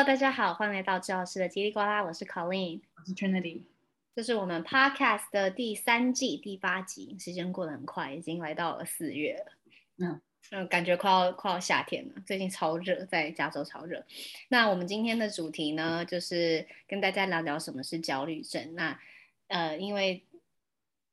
Hello，大家好，欢迎来到治疗师的叽里呱啦，我是 Colleen，我是 Trinity，这是我们 Podcast 的第三季第八集，时间过得很快，已经来到了四月了，嗯嗯，感觉快要快要夏天了，最近超热，在加州超热。那我们今天的主题呢，就是跟大家聊聊什么是焦虑症。那呃，因为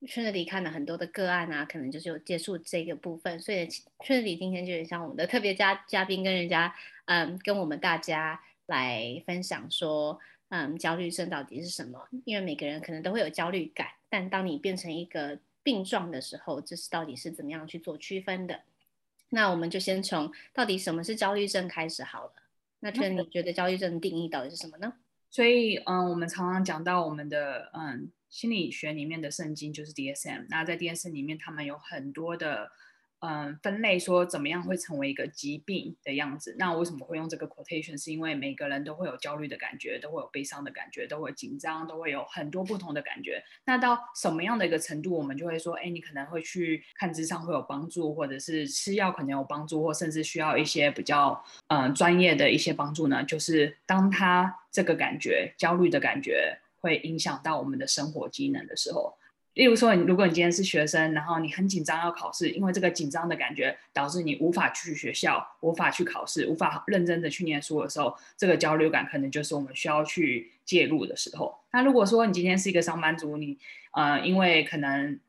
Trinity 看了很多的个案啊，可能就是有接触这个部分，所以 Trinity 今天就很像我们的特别嘉嘉宾，跟人家嗯，跟我们大家。来分享说，嗯，焦虑症到底是什么？因为每个人可能都会有焦虑感，但当你变成一个病状的时候，这是到底是怎么样去做区分的？那我们就先从到底什么是焦虑症开始好了。那觉得你觉得焦虑症的定义到底是什么呢？所以，嗯，我们常常讲到我们的嗯心理学里面的圣经就是 DSM。那在 DSM 里面，他们有很多的。嗯，分类说怎么样会成为一个疾病的样子？那为什么会用这个 quotation？是因为每个人都会有焦虑的感觉，都会有悲伤的感觉，都会紧张，都会有很多不同的感觉。那到什么样的一个程度，我们就会说，哎，你可能会去看咨商会有帮助，或者是吃药可能有帮助，或甚至需要一些比较嗯专业的一些帮助呢？就是当他这个感觉焦虑的感觉会影响到我们的生活机能的时候。例如说，如果你今天是学生，然后你很紧张要考试，因为这个紧张的感觉导致你无法去学校、无法去考试、无法认真的去念书的时候，这个焦虑感可能就是我们需要去介入的时候。那如果说你今天是一个上班族，你呃，因为可能。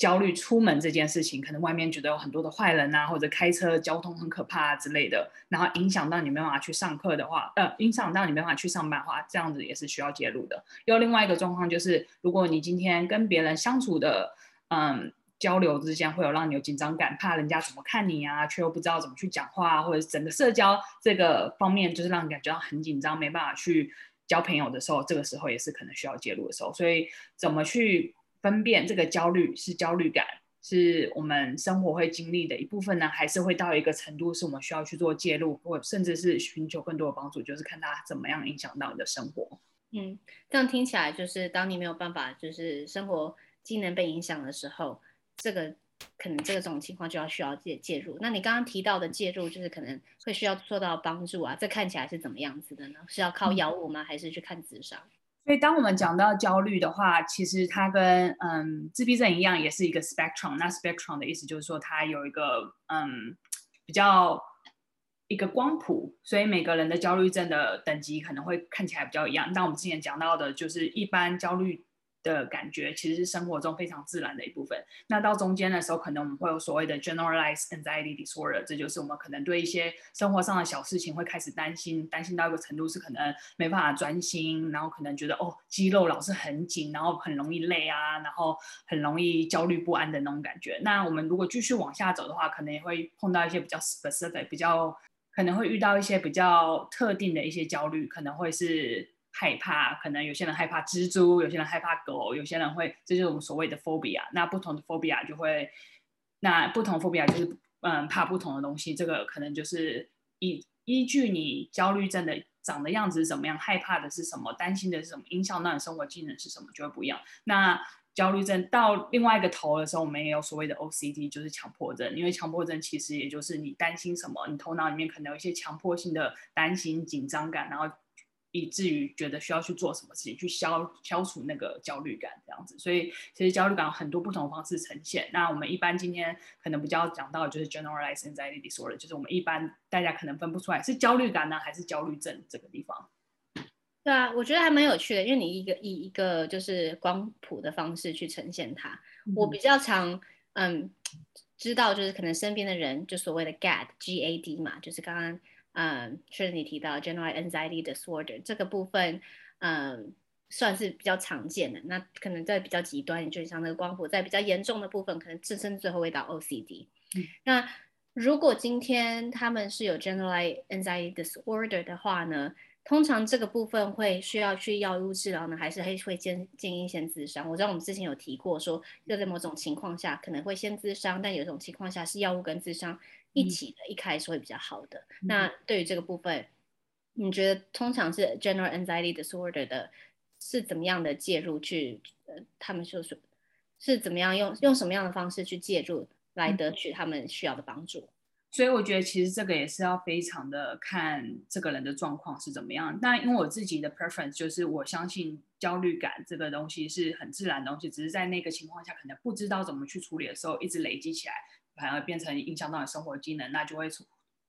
焦虑出门这件事情，可能外面觉得有很多的坏人啊，或者开车交通很可怕啊之类的，然后影响到你没办法去上课的话，呃，影响到你没办法去上班的话，这样子也是需要介入的。又另外一个状况就是，如果你今天跟别人相处的，嗯，交流之间会有让你有紧张感，怕人家怎么看你啊，却又不知道怎么去讲话，或者整个社交这个方面就是让你感觉到很紧张，没办法去交朋友的时候，这个时候也是可能需要介入的时候。所以怎么去？分辨这个焦虑是焦虑感，是我们生活会经历的一部分呢，还是会到一个程度是我们需要去做介入，或甚至是寻求更多的帮助，就是看它怎么样影响到你的生活。嗯，这样听起来就是当你没有办法，就是生活机能被影响的时候，这个可能这种情况就要需要介介入。那你刚刚提到的介入，就是可能会需要做到帮助啊，这看起来是怎么样子的呢？是要靠药物吗？还是去看咨商？所以，当我们讲到焦虑的话，其实它跟嗯自闭症一样，也是一个 spectrum。那 spectrum 的意思就是说，它有一个嗯比较一个光谱，所以每个人的焦虑症的等级可能会看起来比较一样。但我们之前讲到的，就是一般焦虑。的感觉其实是生活中非常自然的一部分。那到中间的时候，可能我们会有所谓的 generalized anxiety disorder，这就是我们可能对一些生活上的小事情会开始担心，担心到一个程度是可能没办法专心，然后可能觉得哦肌肉老是很紧，然后很容易累啊，然后很容易焦虑不安的那种感觉。那我们如果继续往下走的话，可能也会碰到一些比较 specific，比较可能会遇到一些比较特定的一些焦虑，可能会是。害怕，可能有些人害怕蜘蛛，有些人害怕狗，有些人会，这就是我们所谓的 phobia。那不同的 phobia 就会，那不同 phobia 就是嗯怕不同的东西。这个可能就是依依据你焦虑症的长的样子是怎么样，害怕的是什么，担心的是什么，影响到你生活技能是什么，就会不一样。那焦虑症到另外一个头的时候，我们也有所谓的 OCD，就是强迫症。因为强迫症其实也就是你担心什么，你头脑里面可能有一些强迫性的担心、紧张感，然后。以至于觉得需要去做什么事情，去消消除那个焦虑感，这样子。所以其实焦虑感有很多不同方式呈现。那我们一般今天可能比较讲到的就是 generalized anxiety disorder，就是我们一般大家可能分不出来是焦虑感呢还是焦虑症这个地方。对啊，我觉得还蛮有趣的，因为你一个以一个就是光谱的方式去呈现它。嗯、我比较常嗯知道就是可能身边的人就所谓的 GAD G A D 嘛，就是刚刚。嗯，确实你提到 general anxiety disorder 这个部分，嗯，算是比较常见的。那可能在比较极端，就像那个光谱，在比较严重的部分，可能自身最后会到 OCD。嗯。那如果今天他们是有 general anxiety disorder 的话呢，通常这个部分会需要去药物治疗呢，还是会会建建议先自伤？我知道我们之前有提过说，说就在某种情况下可能会先自伤，但有种情况下是药物跟咨商。一起的，一开始会比较好的。嗯、那对于这个部分，你觉得通常是 general anxiety disorder 的，是怎么样的介入去？呃，他们就是是怎么样用用什么样的方式去介入来得取他们需要的帮助？所以我觉得其实这个也是要非常的看这个人的状况是怎么样。那因为我自己的 preference 就是我相信焦虑感这个东西是很自然的东西，只是在那个情况下可能不知道怎么去处理的时候，一直累积起来，反而变成影响到你生活机能，那就会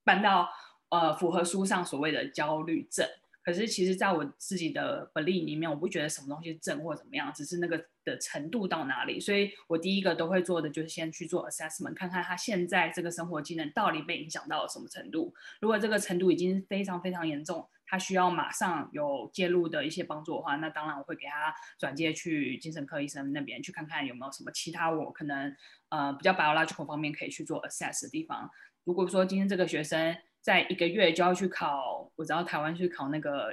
搬到呃符合书上所谓的焦虑症。可是其实在我自己的 belief 里面，我不觉得什么东西症或怎么样，只是那个的程度到哪里。所以我第一个都会做的就是先去做 assessment，看看他现在这个生活机能到底被影响到了什么程度。如果这个程度已经非常非常严重，他需要马上有介入的一些帮助的话，那当然我会给他转接去精神科医生那边去看看有没有什么其他我可能呃比较 biological 方面可以去做 assess 的地方。如果说今天这个学生，在一个月就要去考，我知道台湾去考那个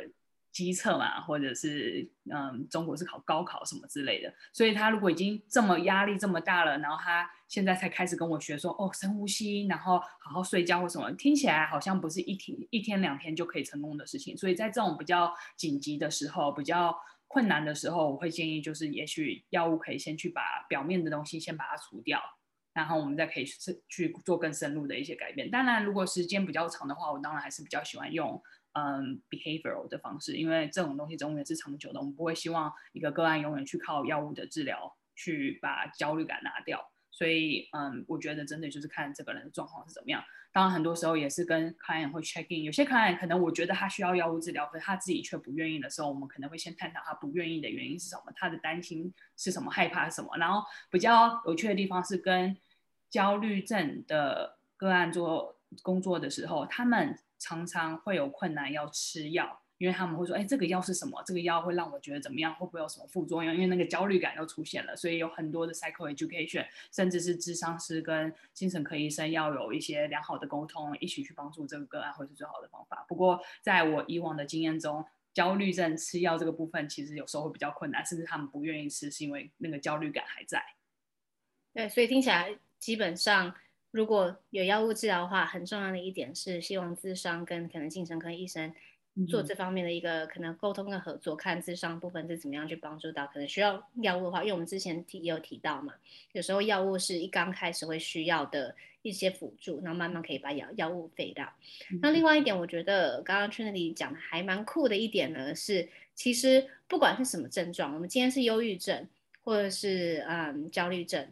基测嘛，或者是嗯，中国是考高考什么之类的。所以他如果已经这么压力这么大了，然后他现在才开始跟我学说哦，深呼吸，然后好好睡觉或什么，听起来好像不是一天一天两天就可以成功的事情。所以在这种比较紧急的时候，比较困难的时候，我会建议就是，也许药物可以先去把表面的东西先把它除掉。然后我们再可以去去做更深入的一些改变。当然，如果时间比较长的话，我当然还是比较喜欢用嗯 behavioral 的方式，因为这种东西永远是长久的。我们不会希望一个个案永远去靠药物的治疗去把焦虑感拿掉。所以，嗯，我觉得真的就是看这个人的状况是怎么样。当然，很多时候也是跟 client 会 check in。有些 client 可能我觉得他需要药物治疗，可是他自己却不愿意的时候，我们可能会先探讨他不愿意的原因是什么，他的担心是什么，害怕什么。然后比较有趣的地方是跟焦虑症的个案做工作的时候，他们常常会有困难要吃药，因为他们会说：“哎，这个药是什么？这个药会让我觉得怎么样？会不会有什么副作用？”因为那个焦虑感又出现了，所以有很多的 psychoeducation，甚至是智商师跟精神科医生要有一些良好的沟通，一起去帮助这个个案，会是最好的方法。不过，在我以往的经验中，焦虑症吃药这个部分，其实有时候会比较困难，甚至他们不愿意吃，是因为那个焦虑感还在。对，所以听起来。基本上，如果有药物治疗的话，很重要的一点是希望咨商跟可能精神科医生做这方面的一个可能沟通跟合作，看咨商部分是怎么样去帮助到可能需要药物的话，因为我们之前提也有提到嘛，有时候药物是一刚开始会需要的一些辅助，然后慢慢可以把药药物废掉。那另外一点，我觉得刚刚 Trinity 讲的还蛮酷的一点呢，是其实不管是什么症状，我们今天是忧郁症或者是嗯焦虑症。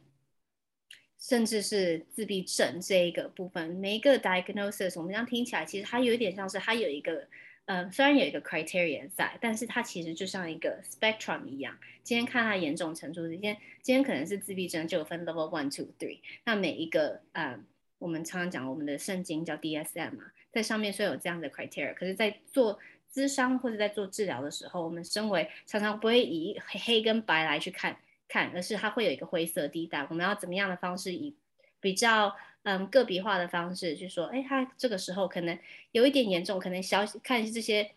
甚至是自闭症这一个部分，每一个 diagnosis，我们这样听起来，其实它有一点像是它有一个，嗯，虽然有一个 criteria 在，但是它其实就像一个 spectrum 一样。今天看它严重程度，今天今天可能是自闭症，就有分 level one two three。那每一个，嗯，我们常常讲我们的圣经叫 DSM 嘛，在上面虽然有这样的 criteria，可是在做咨商或者在做治疗的时候，我们身为常常不会以黑跟白来去看。看，而是它会有一个灰色地带。我们要怎么样的方式，以比较嗯个别化的方式去说，哎，他这个时候可能有一点严重，可能小看这些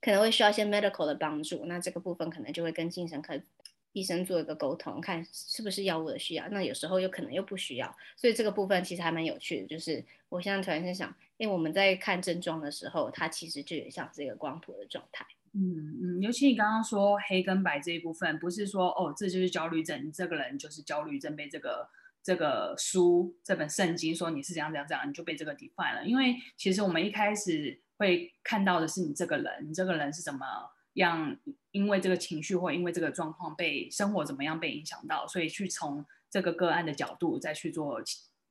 可能会需要一些 medical 的帮助。那这个部分可能就会跟精神科医生做一个沟通，看是不是药物的需要。那有时候又可能又不需要，所以这个部分其实还蛮有趣的。就是我现在突然间想，因为我们在看症状的时候，它其实就有像这个光谱的状态。嗯嗯，尤其你刚刚说黑跟白这一部分，不是说哦，这就是焦虑症，你这个人就是焦虑症，被这个这个书这本圣经说你是怎样怎样怎样，你就被这个 define 了。因为其实我们一开始会看到的是你这个人，你这个人是怎么样，因为这个情绪或因为这个状况被生活怎么样被影响到，所以去从这个个案的角度再去做，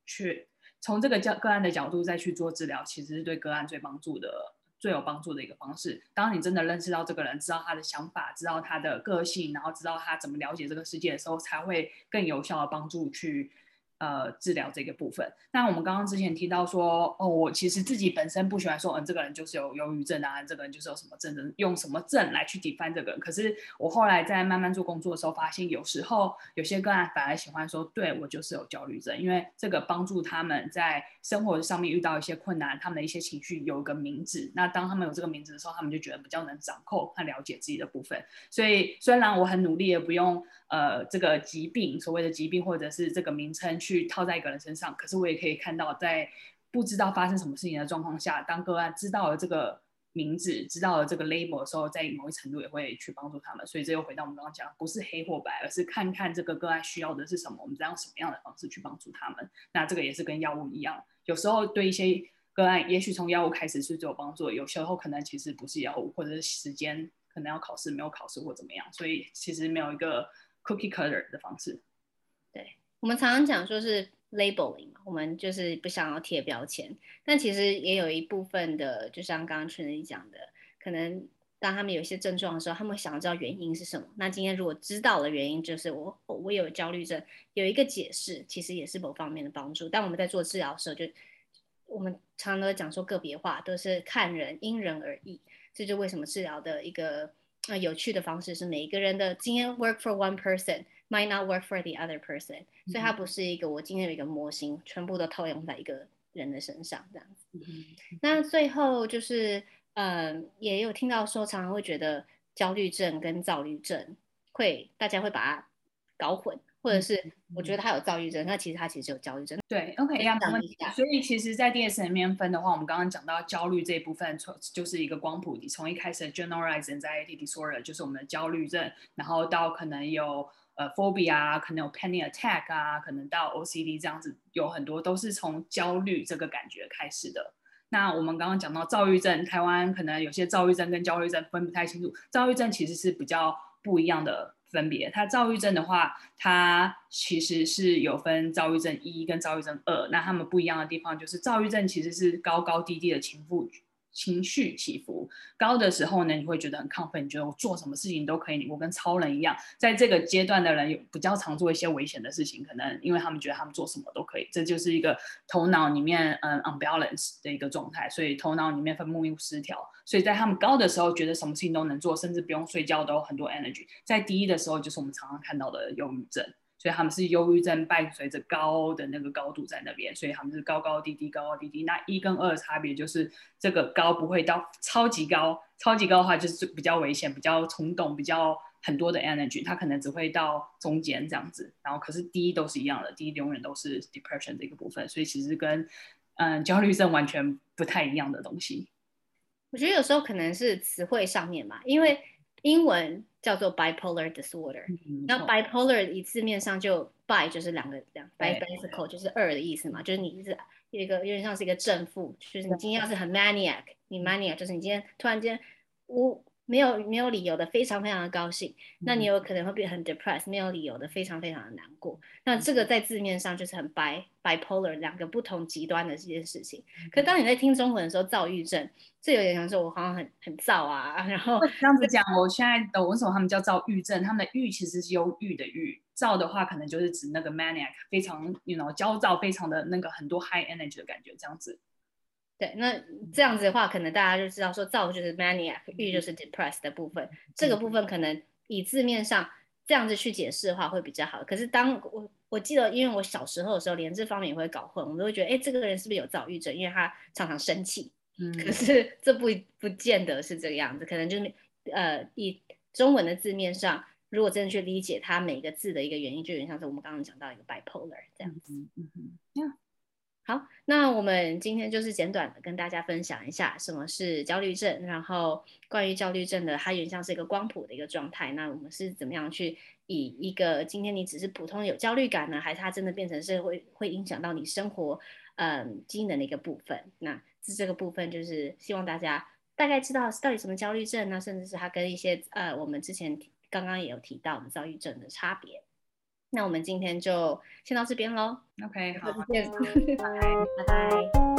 去从这个个个案的角度再去做治疗，其实是对个案最帮助的。最有帮助的一个方式，当你真的认识到这个人，知道他的想法，知道他的个性，然后知道他怎么了解这个世界的时候，才会更有效的帮助去。呃，治疗这个部分。那我们刚刚之前提到说，哦，我其实自己本身不喜欢说，嗯，这个人就是有忧郁症啊，这个人就是有什么症的，用什么症来去 define 这个人。可是我后来在慢慢做工作的时候，发现有时候有些个案反而喜欢说，对，我就是有焦虑症，因为这个帮助他们在生活上面遇到一些困难，他们的一些情绪有一个名字。那当他们有这个名字的时候，他们就觉得比较能掌控和了解自己的部分。所以虽然我很努力，也不用。呃，这个疾病，所谓的疾病，或者是这个名称，去套在一个人身上。可是我也可以看到，在不知道发生什么事情的状况下，当个案知道了这个名字，知道了这个 label 的时候，在某一程度也会去帮助他们。所以这又回到我们刚刚讲，不是黑或白，而是看看这个个案需要的是什么，我们再用什么样的方式去帮助他们。那这个也是跟药物一样，有时候对一些个案，也许从药物开始是最有帮助，有时候可能其实不是药物，或者是时间可能要考试没有考试或怎么样，所以其实没有一个 cookie cutter 的方式。对，我们常常讲说是。labeling，我们就是不想要贴标签，但其实也有一部分的，就像刚刚 t r 讲的，可能当他们有一些症状的时候，他们想要知道原因是什么。那今天如果知道了原因，就是我我有焦虑症，有一个解释，其实也是某方面的帮助。但我们在做治疗的时候，就我们常常都讲说个别化，都是看人，因人而异。这就为什么治疗的一个呃有趣的方式是每一个人的经验 work for one person。Might not work for the other person，、嗯、所以它不是一个我今天的一个模型，全部都套用在一个人的身上这样子。嗯、那最后就是，呃，也有听到说，常常会觉得焦虑症跟躁郁症会，大家会把它搞混，或者是我觉得他有躁郁症，那、嗯、其实他其实有焦虑症。对，OK，一样，没问题。所以其实，在 DSM 里面分的话，我们刚刚讲到焦虑这一部分，从就是一个光谱，从一开始的 Generalized Anxiety Disorder 就是我们的焦虑症，然后到可能有。呃，phobia 啊，可能有 panic attack 啊，可能到 OCD 这样子，有很多都是从焦虑这个感觉开始的。那我们刚刚讲到躁郁症，台湾可能有些躁郁症跟焦虑症分不太清楚。躁郁症其实是比较不一样的分别。他躁郁症的话，他其实是有分躁郁症一跟躁郁症二。那他们不一样的地方就是，躁郁症其实是高高低低的情绪。情绪起伏高的时候呢，你会觉得很亢奋，你觉得我做什么事情都可以，我跟超人一样。在这个阶段的人有比较常做一些危险的事情，可能因为他们觉得他们做什么都可以，这就是一个头脑里面嗯 unbalance 的一个状态，所以头脑里面分泌物失调。所以在他们高的时候，觉得什么事情都能做，甚至不用睡觉都有很多 energy。在低的时候，就是我们常常看到的忧郁症。所以他们是忧郁症伴随着高的那个高度在那边，所以他们是高高低低，高高低低。那一跟二的差别就是这个高不会到超级高，超级高的话就是比较危险，比较冲动，比较很多的 energy，它可能只会到中间这样子。然后可是低都是一样的，低永远都是 depression 这个部分，所以其实跟嗯焦虑症完全不太一样的东西。我觉得有时候可能是词汇上面嘛，因为。英文叫做 bipolar disorder，那、嗯、bipolar 一字面上就 bi 就是两个两 bicycle 就是二的意思嘛，就是你是有一个有点像是一个正负，就是你今天要是很 maniac，你 maniac 就是你今天突然间无。没有没有理由的，非常非常的高兴，那你有可能会变很 depressed，没有理由的，非常非常的难过。那这个在字面上就是很 bi bipolar 两个不同极端的这件事情。可当你在听中文的时候，躁郁症，这有点像说我好像很很躁啊，然后这样子讲，我现在懂为什么他们叫躁郁症，他们的郁其实是忧郁的郁，躁的话可能就是指那个 maniac，非常 you know 焦躁，非常的那个很多 high energy 的感觉，这样子。对，那这样子的话，可能大家就知道说，躁就是 maniac，郁就是 depressed 的部分。这个部分可能以字面上这样子去解释的话会比较好。可是当我我记得，因为我小时候的时候，连这方面也会搞混，我们都会觉得，哎，这个人是不是有躁郁症？因为他常常生气。嗯。可是这不不见得是这个样子，可能就是呃，以中文的字面上，如果真的去理解它每个字的一个原因，就有点像是我们刚刚讲到一个 bipolar 这样子。嗯嗯嗯。Yeah. 好，那我们今天就是简短的跟大家分享一下什么是焦虑症，然后关于焦虑症的，它原像是一个光谱的一个状态。那我们是怎么样去以一个今天你只是普通有焦虑感呢，还是它真的变成是会会影响到你生活嗯机能的一个部分？那这这个部分就是希望大家大概知道到底什么焦虑症呢，甚至是它跟一些呃我们之前刚刚也有提到的躁郁症的差别。那我们今天就先到这边喽。OK，好，再见，拜拜。